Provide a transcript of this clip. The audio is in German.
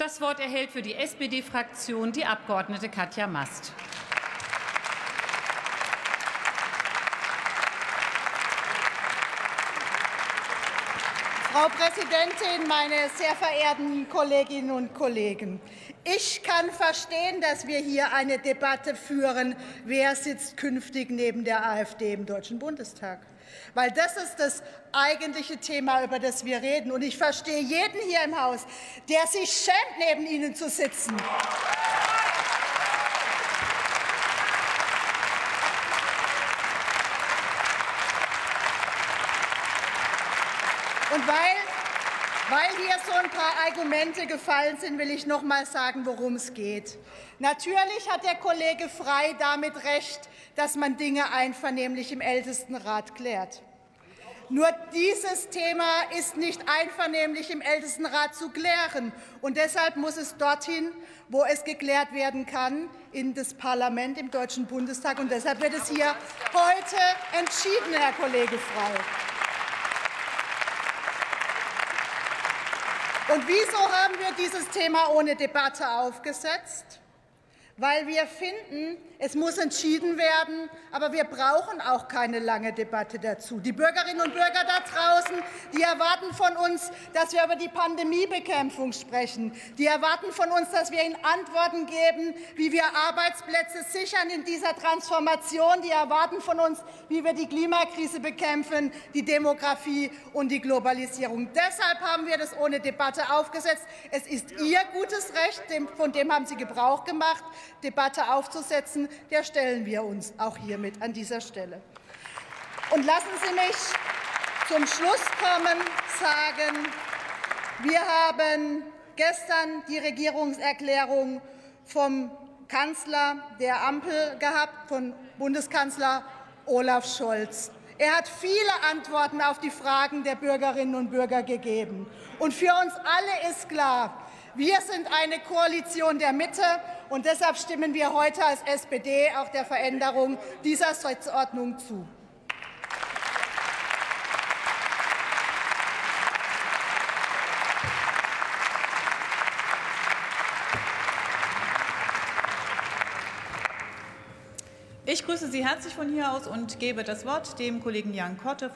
Das Wort erhält für die SPD-Fraktion die Abgeordnete Katja Mast. Frau Präsidentin, meine sehr verehrten Kolleginnen und Kollegen! Ich kann verstehen, dass wir hier eine Debatte führen, wer sitzt künftig neben der AfD im Deutschen Bundestag. Weil das ist das eigentliche Thema, über das wir reden. Und ich verstehe jeden hier im Haus, der sich schämt, neben Ihnen zu sitzen. Und weil weil hier so ein paar Argumente gefallen sind, will ich noch mal sagen, worum es geht. Natürlich hat der Kollege Frei damit recht, dass man Dinge einvernehmlich im Ältestenrat klärt. Nur dieses Thema ist nicht einvernehmlich im Ältestenrat zu klären. Und deshalb muss es dorthin, wo es geklärt werden kann, in das Parlament, im Deutschen Bundestag. Und deshalb wird es hier heute entschieden, Herr Kollege Frei. Und wieso haben wir dieses Thema ohne Debatte aufgesetzt? Weil wir finden, es muss entschieden werden, aber wir brauchen auch keine lange Debatte dazu. Die Bürgerinnen und Bürger da draußen, die erwarten von uns, dass wir über die Pandemiebekämpfung sprechen. Die erwarten von uns, dass wir ihnen Antworten geben, wie wir Arbeitsplätze sichern in dieser Transformation. Die erwarten von uns, wie wir die Klimakrise bekämpfen, die Demografie und die Globalisierung. Deshalb haben wir das ohne Debatte aufgesetzt. Es ist Ihr gutes Recht, von dem haben Sie Gebrauch gemacht. Debatte aufzusetzen, der stellen wir uns auch hiermit an dieser Stelle. Und lassen Sie mich zum Schluss kommen sagen, wir haben gestern die Regierungserklärung vom Kanzler der Ampel gehabt, von Bundeskanzler Olaf Scholz. Er hat viele Antworten auf die Fragen der Bürgerinnen und Bürger gegeben. Und für uns alle ist klar, wir sind eine Koalition der Mitte, und deshalb stimmen wir heute als SPD auch der Veränderung dieser Sitzordnung zu. Ich grüße Sie herzlich von hier aus und gebe das Wort dem Kollegen Jan Korte